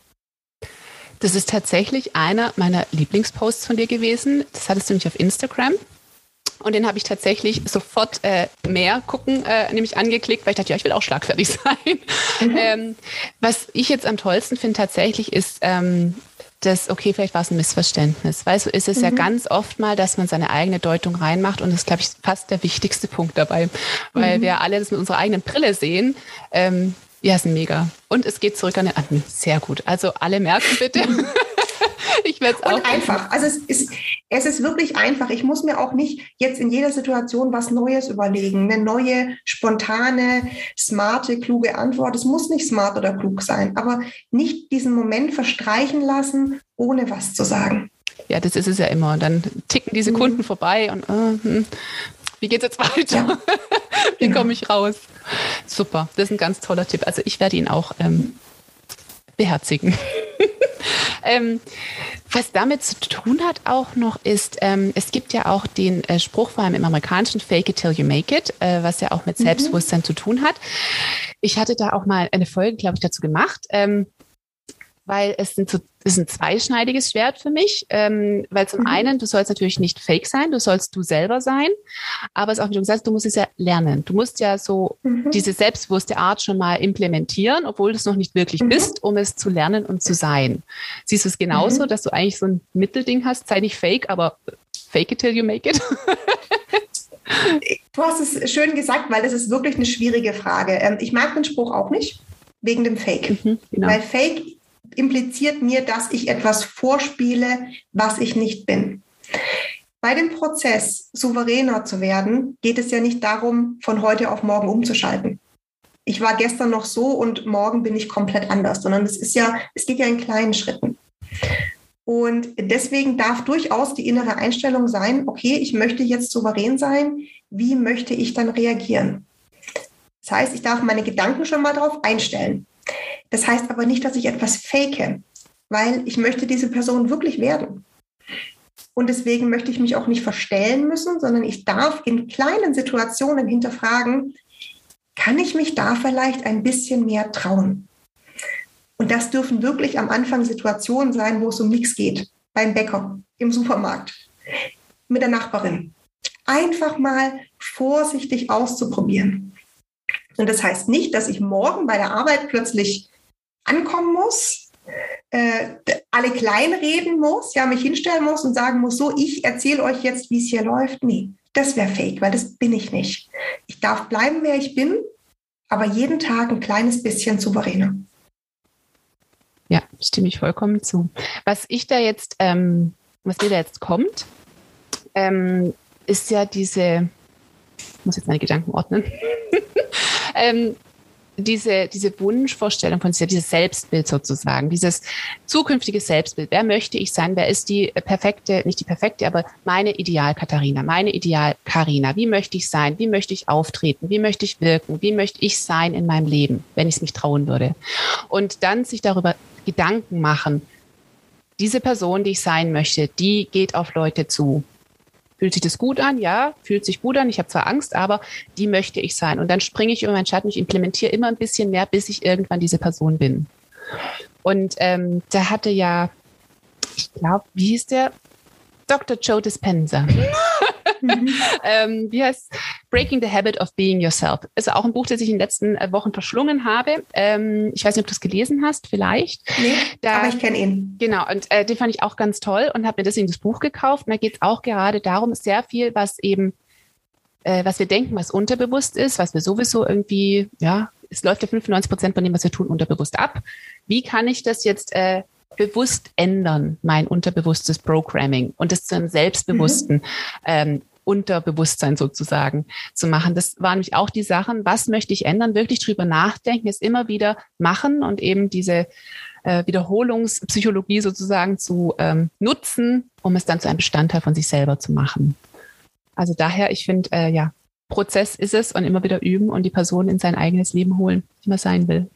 Das ist tatsächlich einer meiner Lieblingsposts von dir gewesen. Das hattest du nämlich auf Instagram. Und den habe ich tatsächlich sofort äh, mehr gucken, äh, nämlich angeklickt, weil ich dachte, ja, ich will auch schlagfertig sein. Mhm. Ähm, was ich jetzt am tollsten finde tatsächlich ist, ähm, das, okay, vielleicht war es ein Missverständnis. Weil so ist es mhm. ja ganz oft mal, dass man seine eigene Deutung reinmacht und das ist, glaube ich, fast der wichtigste Punkt dabei. Weil mhm. wir alle das mit unserer eigenen Brille sehen. Ähm, ja, ist mega. Und es geht zurück an den Admin. Sehr gut. Also alle merken bitte. ich werde es auch. Und einfach. Also es ist, es ist wirklich einfach. Ich muss mir auch nicht jetzt in jeder Situation was Neues überlegen. Eine neue, spontane, smarte, kluge Antwort. Es muss nicht smart oder klug sein, aber nicht diesen Moment verstreichen lassen, ohne was zu sagen. Ja, das ist es ja immer. Und dann ticken die Sekunden mhm. vorbei und uh, hm, wie geht's jetzt weiter? Ja. wie genau. komme ich raus? Super, das ist ein ganz toller Tipp. Also ich werde ihn auch ähm, beherzigen. ähm, was damit zu tun hat auch noch ist, ähm, es gibt ja auch den äh, Spruch vor allem im amerikanischen Fake it till you make it, äh, was ja auch mit mhm. Selbstbewusstsein mhm. zu tun hat. Ich hatte da auch mal eine Folge, glaube ich, dazu gemacht. Ähm, weil es sind so, ist ein zweischneidiges Schwert für mich, ähm, weil zum mhm. einen, du sollst natürlich nicht fake sein, du sollst du selber sein, aber es ist auch, wie du gesagt hast, du musst es ja lernen. Du musst ja so mhm. diese selbstbewusste Art schon mal implementieren, obwohl du es noch nicht wirklich mhm. bist, um es zu lernen und zu sein. Siehst du es genauso, mhm. dass du eigentlich so ein Mittelding hast, sei nicht fake, aber fake it till you make it? du hast es schön gesagt, weil das ist wirklich eine schwierige Frage. Ähm, ich mag den Spruch auch nicht wegen dem Fake. Mhm, genau. Weil Fake impliziert mir, dass ich etwas vorspiele, was ich nicht bin. Bei dem Prozess, souveräner zu werden, geht es ja nicht darum, von heute auf morgen umzuschalten. Ich war gestern noch so und morgen bin ich komplett anders, sondern es ist ja, es geht ja in kleinen Schritten. Und deswegen darf durchaus die innere Einstellung sein, okay, ich möchte jetzt souverän sein, wie möchte ich dann reagieren? Das heißt, ich darf meine Gedanken schon mal darauf einstellen. Das heißt aber nicht, dass ich etwas fake, weil ich möchte diese Person wirklich werden. Und deswegen möchte ich mich auch nicht verstellen müssen, sondern ich darf in kleinen Situationen hinterfragen, kann ich mich da vielleicht ein bisschen mehr trauen? Und das dürfen wirklich am Anfang Situationen sein, wo es um nichts geht. Beim Bäcker, im Supermarkt, mit der Nachbarin. Einfach mal vorsichtig auszuprobieren. Und das heißt nicht, dass ich morgen bei der Arbeit plötzlich ankommen muss äh, alle kleinreden muss, ja, mich hinstellen muss und sagen muss, so, ich erzähle euch jetzt, wie es hier läuft. Nee, das wäre fake, weil das bin ich nicht. Ich darf bleiben, wer ich bin, aber jeden Tag ein kleines bisschen souveräner. Ja, stimme ich vollkommen zu. Was ich da jetzt, ähm, was mir da jetzt kommt, ähm, ist ja diese, ich muss jetzt meine Gedanken ordnen, ähm, diese, diese Wunschvorstellung von sich, dieses Selbstbild sozusagen, dieses zukünftige Selbstbild. Wer möchte ich sein? Wer ist die perfekte, nicht die perfekte, aber meine Ideal-Katharina, meine Ideal-Karina? Wie möchte ich sein? Wie möchte ich auftreten? Wie möchte ich wirken? Wie möchte ich sein in meinem Leben, wenn ich es mich trauen würde? Und dann sich darüber Gedanken machen, diese Person, die ich sein möchte, die geht auf Leute zu. Fühlt sich das gut an? Ja, fühlt sich gut an. Ich habe zwar Angst, aber die möchte ich sein. Und dann springe ich über meinen Schatten, ich implementiere immer ein bisschen mehr, bis ich irgendwann diese Person bin. Und ähm, da hatte ja, ich glaube, wie hieß der? Dr. Joe Dispenza. Mhm. ähm, wie heißt Breaking the Habit of Being Yourself. Ist auch ein Buch, das ich in den letzten äh, Wochen verschlungen habe. Ähm, ich weiß nicht, ob du es gelesen hast, vielleicht. Nee, da, aber ich kenne ihn. Genau, und äh, den fand ich auch ganz toll und habe mir deswegen das Buch gekauft. Und da geht es auch gerade darum, sehr viel, was eben, äh, was wir denken, was unterbewusst ist, was wir sowieso irgendwie, ja, es läuft ja 95 Prozent von dem, was wir tun, unterbewusst ab. Wie kann ich das jetzt äh, bewusst ändern, mein unterbewusstes Programming und das zu einem selbstbewussten mhm. ähm, Unterbewusstsein sozusagen zu machen. Das waren nämlich auch die Sachen, was möchte ich ändern, wirklich drüber nachdenken, es immer wieder machen und eben diese äh, Wiederholungspsychologie sozusagen zu ähm, nutzen, um es dann zu einem Bestandteil von sich selber zu machen. Also daher, ich finde, äh, ja, Prozess ist es und immer wieder üben und die Person in sein eigenes Leben holen, wie man sein will.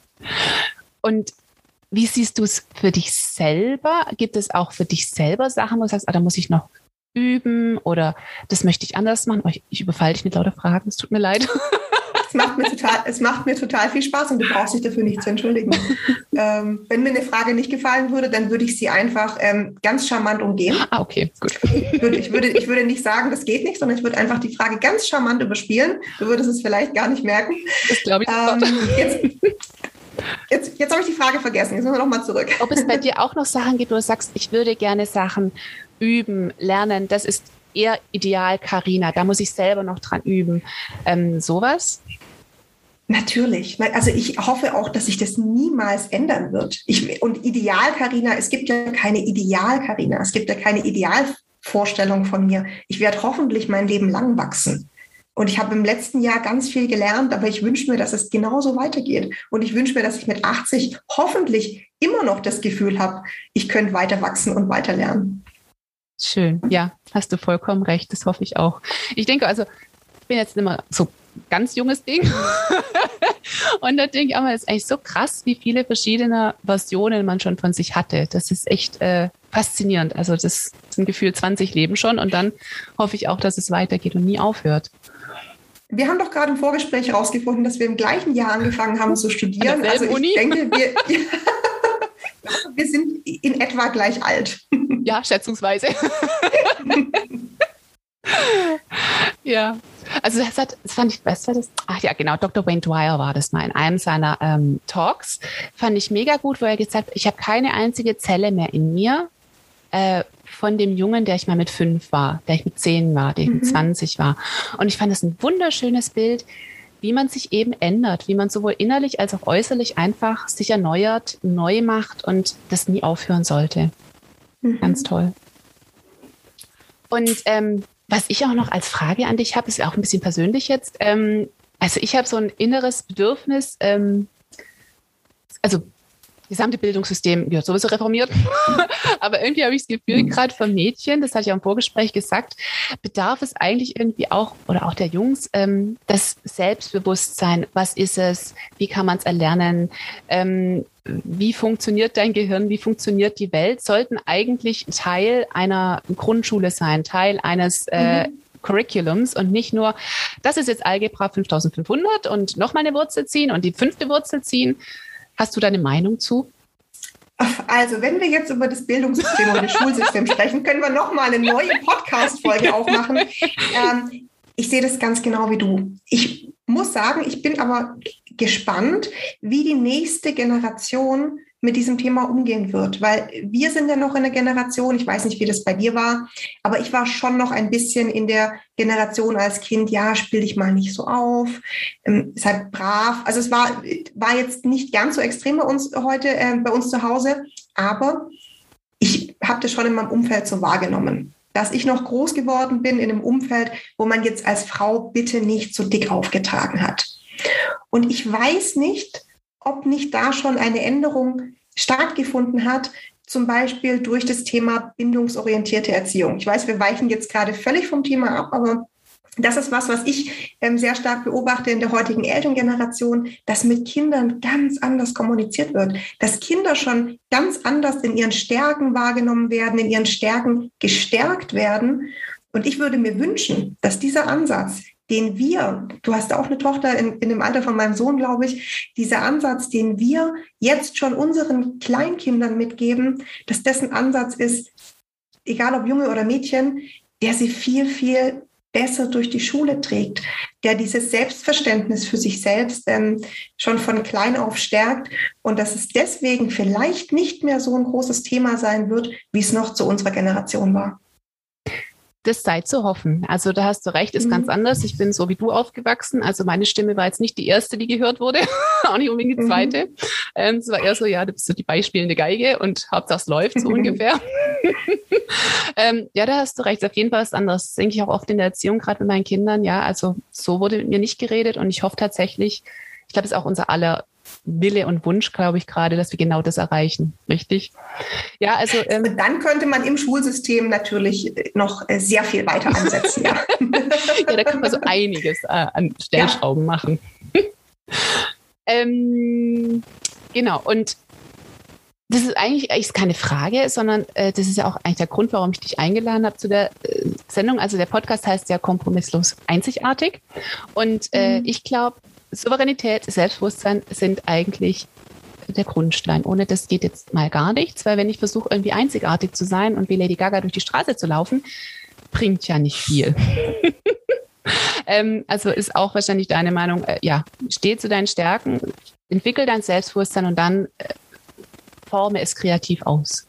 und wie siehst du es für dich selber? Gibt es auch für dich selber Sachen, wo du sagst, ah, da muss ich noch üben oder das möchte ich anders machen? Oh, ich, ich überfalle dich mit lauter Fragen, es tut mir leid. Es macht mir total, es macht mir total viel Spaß und du brauchst dich dafür nicht zu entschuldigen. ähm, wenn mir eine Frage nicht gefallen würde, dann würde ich sie einfach ähm, ganz charmant umgehen. Ah, okay, gut. Ich würde, ich, würde, ich würde nicht sagen, das geht nicht, sondern ich würde einfach die Frage ganz charmant überspielen. Du würdest es vielleicht gar nicht merken. Das glaube ich. Ähm, jetzt, Jetzt, jetzt habe ich die Frage vergessen. Jetzt müssen wir nochmal zurück. Ob es bei dir auch noch Sachen gibt, wo du sagst, ich würde gerne Sachen üben, lernen, das ist eher ideal, Karina. Da muss ich selber noch dran üben. Ähm, sowas? Natürlich. Also ich hoffe auch, dass sich das niemals ändern wird. Ich, und ideal, Karina, es gibt ja keine ideal, Karina. Es gibt ja keine Idealvorstellung von mir. Ich werde hoffentlich mein Leben lang wachsen. Und ich habe im letzten Jahr ganz viel gelernt, aber ich wünsche mir, dass es genauso weitergeht. Und ich wünsche mir, dass ich mit 80 hoffentlich immer noch das Gefühl habe, ich könnte weiter wachsen und weiter lernen. Schön, ja, hast du vollkommen recht, das hoffe ich auch. Ich denke also, ich bin jetzt immer so ganz junges Ding. und da denke ich auch mal, das ist eigentlich so krass, wie viele verschiedene Versionen man schon von sich hatte. Das ist echt äh, faszinierend. Also das sind gefühlt 20 Leben schon und dann hoffe ich auch, dass es weitergeht und nie aufhört. Wir haben doch gerade im Vorgespräch herausgefunden, dass wir im gleichen Jahr angefangen haben zu studieren. Also ich Uni? denke, wir, wir sind in etwa gleich alt. Ja, schätzungsweise. ja. Also das hat, das fand ich, was war das? Ach ja, genau, Dr. Wayne Dwyer war das mal in einem seiner ähm, Talks. Fand ich mega gut, wo er gesagt hat, ich habe keine einzige Zelle mehr in mir, äh, von dem Jungen, der ich mal mit fünf war, der ich mit zehn war, der ich mit 20 mhm. war. Und ich fand das ein wunderschönes Bild, wie man sich eben ändert, wie man sowohl innerlich als auch äußerlich einfach sich erneuert, neu macht und das nie aufhören sollte. Mhm. Ganz toll. Und ähm, was ich auch noch als Frage an dich habe, ist auch ein bisschen persönlich jetzt. Ähm, also ich habe so ein inneres Bedürfnis, ähm, also gesamte Bildungssystem wird sowieso reformiert. Aber irgendwie habe ich das Gefühl, mhm. gerade von Mädchen, das hatte ich auch im Vorgespräch gesagt, bedarf es eigentlich irgendwie auch, oder auch der Jungs, ähm, das Selbstbewusstsein. Was ist es? Wie kann man es erlernen? Ähm, wie funktioniert dein Gehirn? Wie funktioniert die Welt? Sollten eigentlich Teil einer Grundschule sein, Teil eines äh, mhm. Curriculums und nicht nur, das ist jetzt Algebra 5500 und nochmal eine Wurzel ziehen und die fünfte Wurzel ziehen, Hast du deine Meinung zu? Also, wenn wir jetzt über das Bildungssystem und das Schulsystem sprechen, können wir nochmal eine neue Podcast-Folge aufmachen. Ähm, ich sehe das ganz genau wie du. Ich muss sagen, ich bin aber gespannt, wie die nächste Generation mit diesem Thema umgehen wird, weil wir sind ja noch in der Generation, ich weiß nicht, wie das bei dir war, aber ich war schon noch ein bisschen in der Generation als Kind, ja, spiel dich mal nicht so auf, ähm, sei brav. Also es war, war jetzt nicht ganz so extrem bei uns heute, äh, bei uns zu Hause, aber ich habe das schon in meinem Umfeld so wahrgenommen dass ich noch groß geworden bin in einem Umfeld, wo man jetzt als Frau bitte nicht so dick aufgetragen hat. Und ich weiß nicht, ob nicht da schon eine Änderung stattgefunden hat, zum Beispiel durch das Thema bindungsorientierte Erziehung. Ich weiß, wir weichen jetzt gerade völlig vom Thema ab, aber das ist was, was ich ähm, sehr stark beobachte in der heutigen Elterngeneration, dass mit Kindern ganz anders kommuniziert wird, dass Kinder schon ganz anders in ihren Stärken wahrgenommen werden, in ihren Stärken gestärkt werden. Und ich würde mir wünschen, dass dieser Ansatz, den wir, du hast auch eine Tochter in, in dem Alter von meinem Sohn, glaube ich, dieser Ansatz, den wir jetzt schon unseren Kleinkindern mitgeben, dass dessen Ansatz ist, egal ob Junge oder Mädchen, der sie viel, viel besser durch die Schule trägt, der dieses Selbstverständnis für sich selbst ähm, schon von klein auf stärkt und dass es deswegen vielleicht nicht mehr so ein großes Thema sein wird, wie es noch zu unserer Generation war das sei zu hoffen. Also da hast du recht, ist mhm. ganz anders. Ich bin so wie du aufgewachsen. Also meine Stimme war jetzt nicht die erste, die gehört wurde, auch nicht unbedingt die mhm. zweite. Mhm. Ähm, es war eher so, ja, du bist so die beispielende Geige und Hauptsache es läuft so ungefähr. ähm, ja, da hast du recht. Auf jeden Fall ist anders. Das denke ich auch oft in der Erziehung, gerade mit meinen Kindern. Ja, also so wurde mit mir nicht geredet und ich hoffe tatsächlich, ich glaube, es ist auch unser aller Wille und Wunsch, glaube ich, gerade, dass wir genau das erreichen. Richtig? Ja, also. Ähm, dann könnte man im Schulsystem natürlich noch äh, sehr viel weiter ansetzen. ja. ja, da kann man so einiges äh, an Stellschrauben ja. machen. ähm, genau. Und das ist eigentlich, eigentlich keine Frage, sondern äh, das ist ja auch eigentlich der Grund, warum ich dich eingeladen habe zu der äh, Sendung. Also der Podcast heißt ja kompromisslos einzigartig. Und äh, mhm. ich glaube, Souveränität, Selbstbewusstsein sind eigentlich der Grundstein. Ohne das geht jetzt mal gar nichts, weil wenn ich versuche, irgendwie einzigartig zu sein und wie Lady Gaga durch die Straße zu laufen, bringt ja nicht viel. ähm, also ist auch wahrscheinlich deine Meinung, äh, ja, steh zu deinen Stärken, entwickel dein Selbstbewusstsein und dann äh, forme es kreativ aus.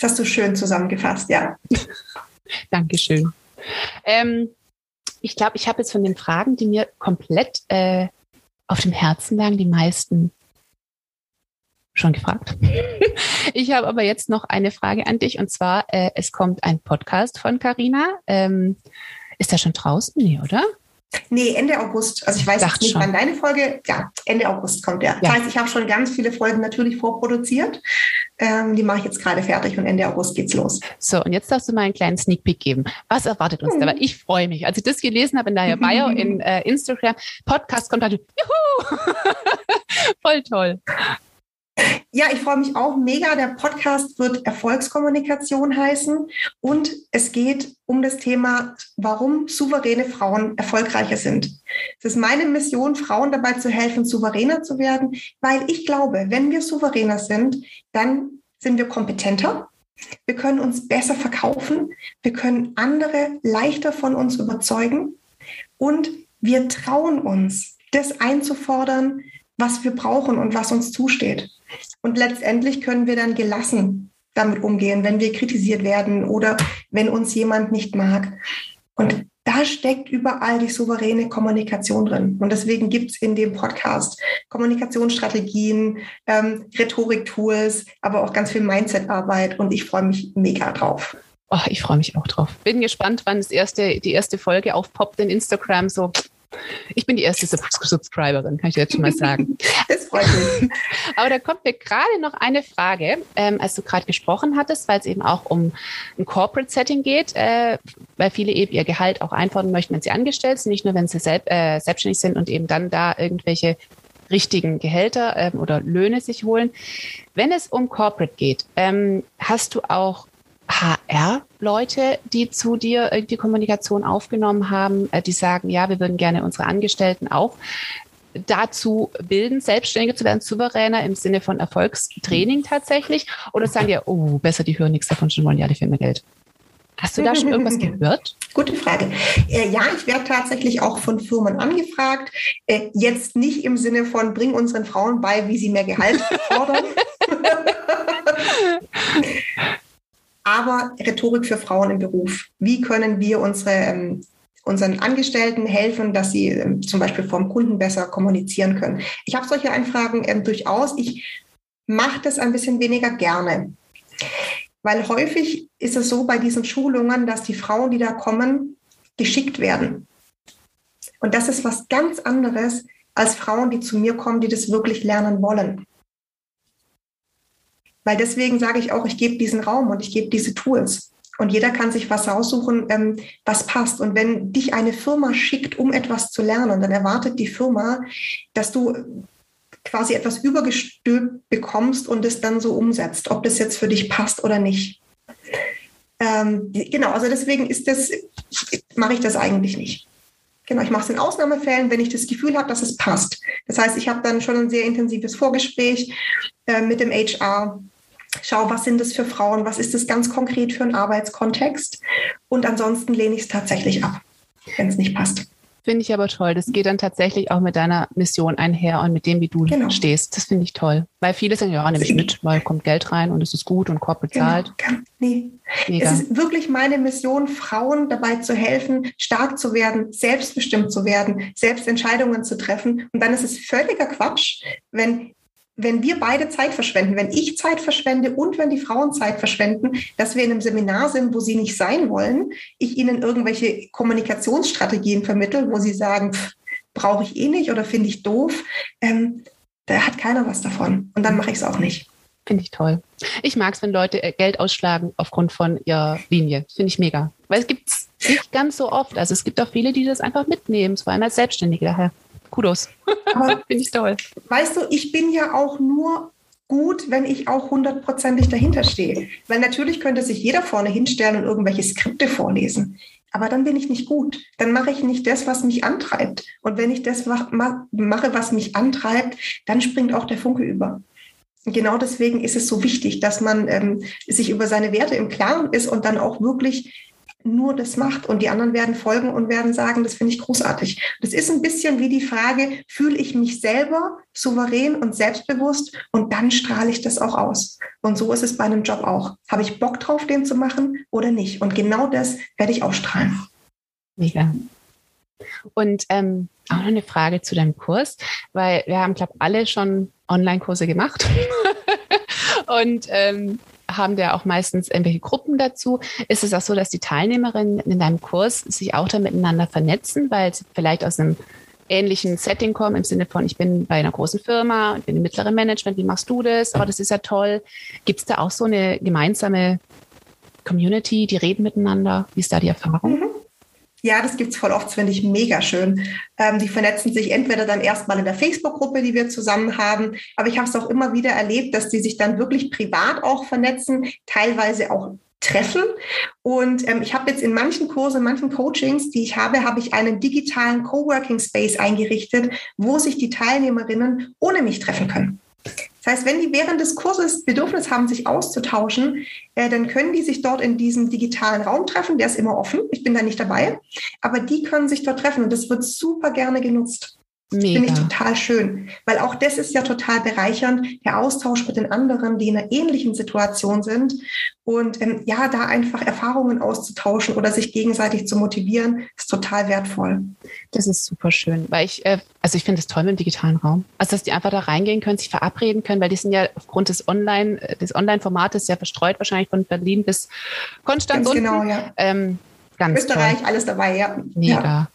Das hast du schön zusammengefasst, ja. Dankeschön. Ähm, ich glaube, ich habe jetzt von den Fragen, die mir komplett äh, auf dem Herzen lagen, die meisten schon gefragt. ich habe aber jetzt noch eine Frage an dich und zwar, äh, es kommt ein Podcast von Carina. Ähm, ist der schon draußen? Nee, oder? Nee, Ende August. Also ich weiß Dacht nicht, schon. wann deine Folge, ja, Ende August kommt der. Ja. Das heißt, ich habe schon ganz viele Folgen natürlich vorproduziert. Ähm, die mache ich jetzt gerade fertig und Ende August geht's los. So, und jetzt darfst du mal einen kleinen Sneak Peek geben. Was erwartet uns hm. da? Weil ich freue mich. Als ich das gelesen habe in der Bio in äh, Instagram, Podcast kommt, juhu! Voll toll. Ja, ich freue mich auch mega. Der Podcast wird Erfolgskommunikation heißen und es geht um das Thema, warum souveräne Frauen erfolgreicher sind. Es ist meine Mission, Frauen dabei zu helfen, souveräner zu werden, weil ich glaube, wenn wir souveräner sind, dann sind wir kompetenter. Wir können uns besser verkaufen. Wir können andere leichter von uns überzeugen und wir trauen uns, das einzufordern, was wir brauchen und was uns zusteht. Und letztendlich können wir dann gelassen damit umgehen, wenn wir kritisiert werden oder wenn uns jemand nicht mag. Und da steckt überall die souveräne Kommunikation drin. Und deswegen gibt es in dem Podcast Kommunikationsstrategien, ähm, Rhetorik-Tools, aber auch ganz viel Mindset-Arbeit. Und ich freue mich mega drauf. Oh, ich freue mich auch drauf. Bin gespannt, wann das erste, die erste Folge aufpoppt in Instagram. So, ich bin die erste Subscriberin, kann ich jetzt schon mal sagen. Das freut mich. Aber da kommt mir gerade noch eine Frage, ähm, als du gerade gesprochen hattest, weil es eben auch um ein Corporate Setting geht, äh, weil viele eben ihr Gehalt auch einfordern möchten, wenn sie angestellt sind, nicht nur wenn sie selb, äh, selbstständig sind und eben dann da irgendwelche richtigen Gehälter ähm, oder Löhne sich holen. Wenn es um Corporate geht, ähm, hast du auch HR-Leute, die zu dir die Kommunikation aufgenommen haben, äh, die sagen, ja, wir würden gerne unsere Angestellten auch dazu bilden, selbstständiger zu werden, souveräner im Sinne von Erfolgstraining tatsächlich? Oder sagen die, oh, besser, die hören nichts davon, schon wollen ja alle viel mehr Geld? Hast du da schon irgendwas gehört? Gute Frage. Äh, ja, ich werde tatsächlich auch von Firmen angefragt. Äh, jetzt nicht im Sinne von, bring unseren Frauen bei, wie sie mehr Gehalt fordern. Aber Rhetorik für Frauen im Beruf. Wie können wir unsere, ähm, unseren Angestellten helfen, dass sie ähm, zum Beispiel vom Kunden besser kommunizieren können? Ich habe solche Anfragen ähm, durchaus. Ich mache das ein bisschen weniger gerne. Weil häufig ist es so bei diesen Schulungen, dass die Frauen, die da kommen, geschickt werden. Und das ist was ganz anderes als Frauen, die zu mir kommen, die das wirklich lernen wollen. Weil deswegen sage ich auch, ich gebe diesen Raum und ich gebe diese Tools. Und jeder kann sich was raussuchen, ähm, was passt. Und wenn dich eine Firma schickt, um etwas zu lernen, dann erwartet die Firma, dass du quasi etwas übergestülpt bekommst und es dann so umsetzt, ob das jetzt für dich passt oder nicht. Ähm, genau, also deswegen ist das, mache ich das eigentlich nicht. Genau, ich mache es in Ausnahmefällen, wenn ich das Gefühl habe, dass es passt. Das heißt, ich habe dann schon ein sehr intensives Vorgespräch äh, mit dem HR. Schau, was sind das für Frauen? Was ist das ganz konkret für ein Arbeitskontext? Und ansonsten lehne ich es tatsächlich ab, wenn es nicht passt. Finde ich aber toll. Das geht dann tatsächlich auch mit deiner Mission einher und mit dem, wie du genau. stehst. Das finde ich toll. Weil viele sagen, ja, nehme ich mit, weil kommt Geld rein und es ist gut und Korb bezahlt. Genau. Nee. Mega. Es ist wirklich meine Mission, Frauen dabei zu helfen, stark zu werden, selbstbestimmt zu werden, selbst Entscheidungen zu treffen. Und dann ist es völliger Quatsch, wenn wenn wir beide Zeit verschwenden, wenn ich Zeit verschwende und wenn die Frauen Zeit verschwenden, dass wir in einem Seminar sind, wo sie nicht sein wollen, ich ihnen irgendwelche Kommunikationsstrategien vermittle, wo sie sagen, brauche ich eh nicht oder finde ich doof, ähm, da hat keiner was davon. Und dann mache ich es auch nicht. Finde ich toll. Ich mag es, wenn Leute äh, Geld ausschlagen aufgrund von ihrer Linie. Finde ich mega. Weil es gibt es nicht ganz so oft. Also es gibt auch viele, die das einfach mitnehmen, vor allem als Selbstständige daher. Kudos. Finde ich toll. Weißt du, ich bin ja auch nur gut, wenn ich auch hundertprozentig dahinter stehe. Weil natürlich könnte sich jeder vorne hinstellen und irgendwelche Skripte vorlesen. Aber dann bin ich nicht gut. Dann mache ich nicht das, was mich antreibt. Und wenn ich das mache, was mich antreibt, dann springt auch der Funke über. Und genau deswegen ist es so wichtig, dass man ähm, sich über seine Werte im Klaren ist und dann auch wirklich nur das macht und die anderen werden folgen und werden sagen, das finde ich großartig. Das ist ein bisschen wie die Frage, fühle ich mich selber souverän und selbstbewusst und dann strahle ich das auch aus. Und so ist es bei einem Job auch. Habe ich Bock drauf, den zu machen oder nicht? Und genau das werde ich ausstrahlen. Mega. Und ähm, auch noch eine Frage zu deinem Kurs, weil wir haben, glaube ich, alle schon Online-Kurse gemacht. und ähm, haben da auch meistens irgendwelche Gruppen dazu. Ist es auch so, dass die Teilnehmerinnen in deinem Kurs sich auch da miteinander vernetzen, weil sie vielleicht aus einem ähnlichen Setting kommen, im Sinne von, ich bin bei einer großen Firma und bin im mittleren Management, wie machst du das? Oh, das ist ja toll. Gibt es da auch so eine gemeinsame Community, die reden miteinander? Wie ist da die Erfahrung? Mhm. Ja, das gibt's voll oft, finde ich mega schön. Ähm, die vernetzen sich entweder dann erstmal in der Facebook-Gruppe, die wir zusammen haben, aber ich habe es auch immer wieder erlebt, dass die sich dann wirklich privat auch vernetzen, teilweise auch treffen. Und ähm, ich habe jetzt in manchen Kursen, in manchen Coachings, die ich habe, habe ich einen digitalen Coworking Space eingerichtet, wo sich die Teilnehmerinnen ohne mich treffen können. Das heißt, wenn die während des Kurses Bedürfnis haben, sich auszutauschen, äh, dann können die sich dort in diesem digitalen Raum treffen. Der ist immer offen. Ich bin da nicht dabei. Aber die können sich dort treffen und das wird super gerne genutzt. Finde ich total schön, weil auch das ist ja total bereichernd, der Austausch mit den anderen, die in einer ähnlichen Situation sind und ähm, ja, da einfach Erfahrungen auszutauschen oder sich gegenseitig zu motivieren, ist total wertvoll. Das ist super schön, weil ich, äh, also ich finde es toll mit dem digitalen Raum. Also, dass die einfach da reingehen können, sich verabreden können, weil die sind ja aufgrund des Online, des Online-Formates ja verstreut, wahrscheinlich von Berlin bis Konstanz. Ganz genau, ja. Ähm, Ganz Österreich, toll. alles dabei, ja. Mega. Ja.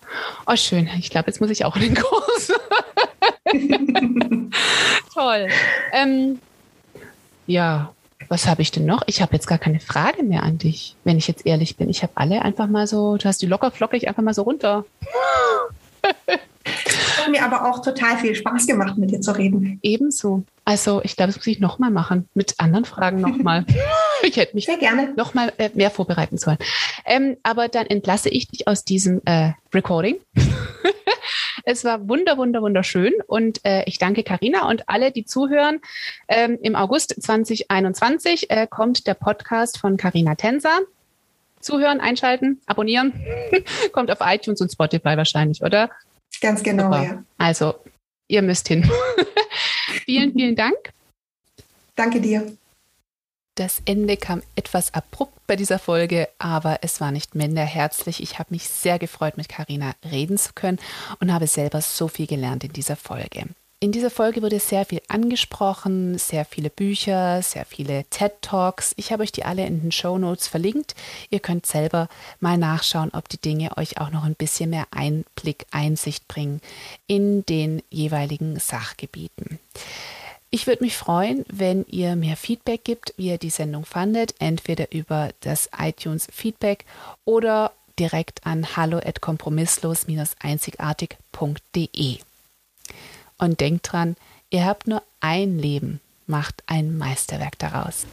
Oh, schön. Ich glaube, jetzt muss ich auch in den Kurs. toll. Ähm, ja, was habe ich denn noch? Ich habe jetzt gar keine Frage mehr an dich, wenn ich jetzt ehrlich bin. Ich habe alle einfach mal so, du hast die locker flockig einfach mal so runter. hat mir aber auch total viel Spaß gemacht, mit dir zu reden. Ebenso. Also ich glaube, das muss ich nochmal machen, mit anderen Fragen nochmal. ich hätte mich nochmal äh, mehr vorbereiten sollen. Ähm, aber dann entlasse ich dich aus diesem äh, Recording. es war wunder, wunder, wunderschön und äh, ich danke Karina und alle, die zuhören. Ähm, Im August 2021 äh, kommt der Podcast von Karina Tenser zuhören, einschalten, abonnieren. Kommt auf iTunes und Spotify wahrscheinlich, oder? Ganz genau, Super. ja. Also, ihr müsst hin. vielen, vielen Dank. Danke dir. Das Ende kam etwas abrupt bei dieser Folge, aber es war nicht minder herzlich. Ich habe mich sehr gefreut, mit Karina reden zu können und habe selber so viel gelernt in dieser Folge. In dieser Folge wurde sehr viel angesprochen, sehr viele Bücher, sehr viele TED Talks. Ich habe euch die alle in den Show Notes verlinkt. Ihr könnt selber mal nachschauen, ob die Dinge euch auch noch ein bisschen mehr Einblick, Einsicht bringen in den jeweiligen Sachgebieten. Ich würde mich freuen, wenn ihr mir Feedback gibt, wie ihr die Sendung fandet, entweder über das iTunes Feedback oder direkt an hallo@kompromisslos-einzigartig.de. Und denkt dran, ihr habt nur ein Leben, macht ein Meisterwerk daraus.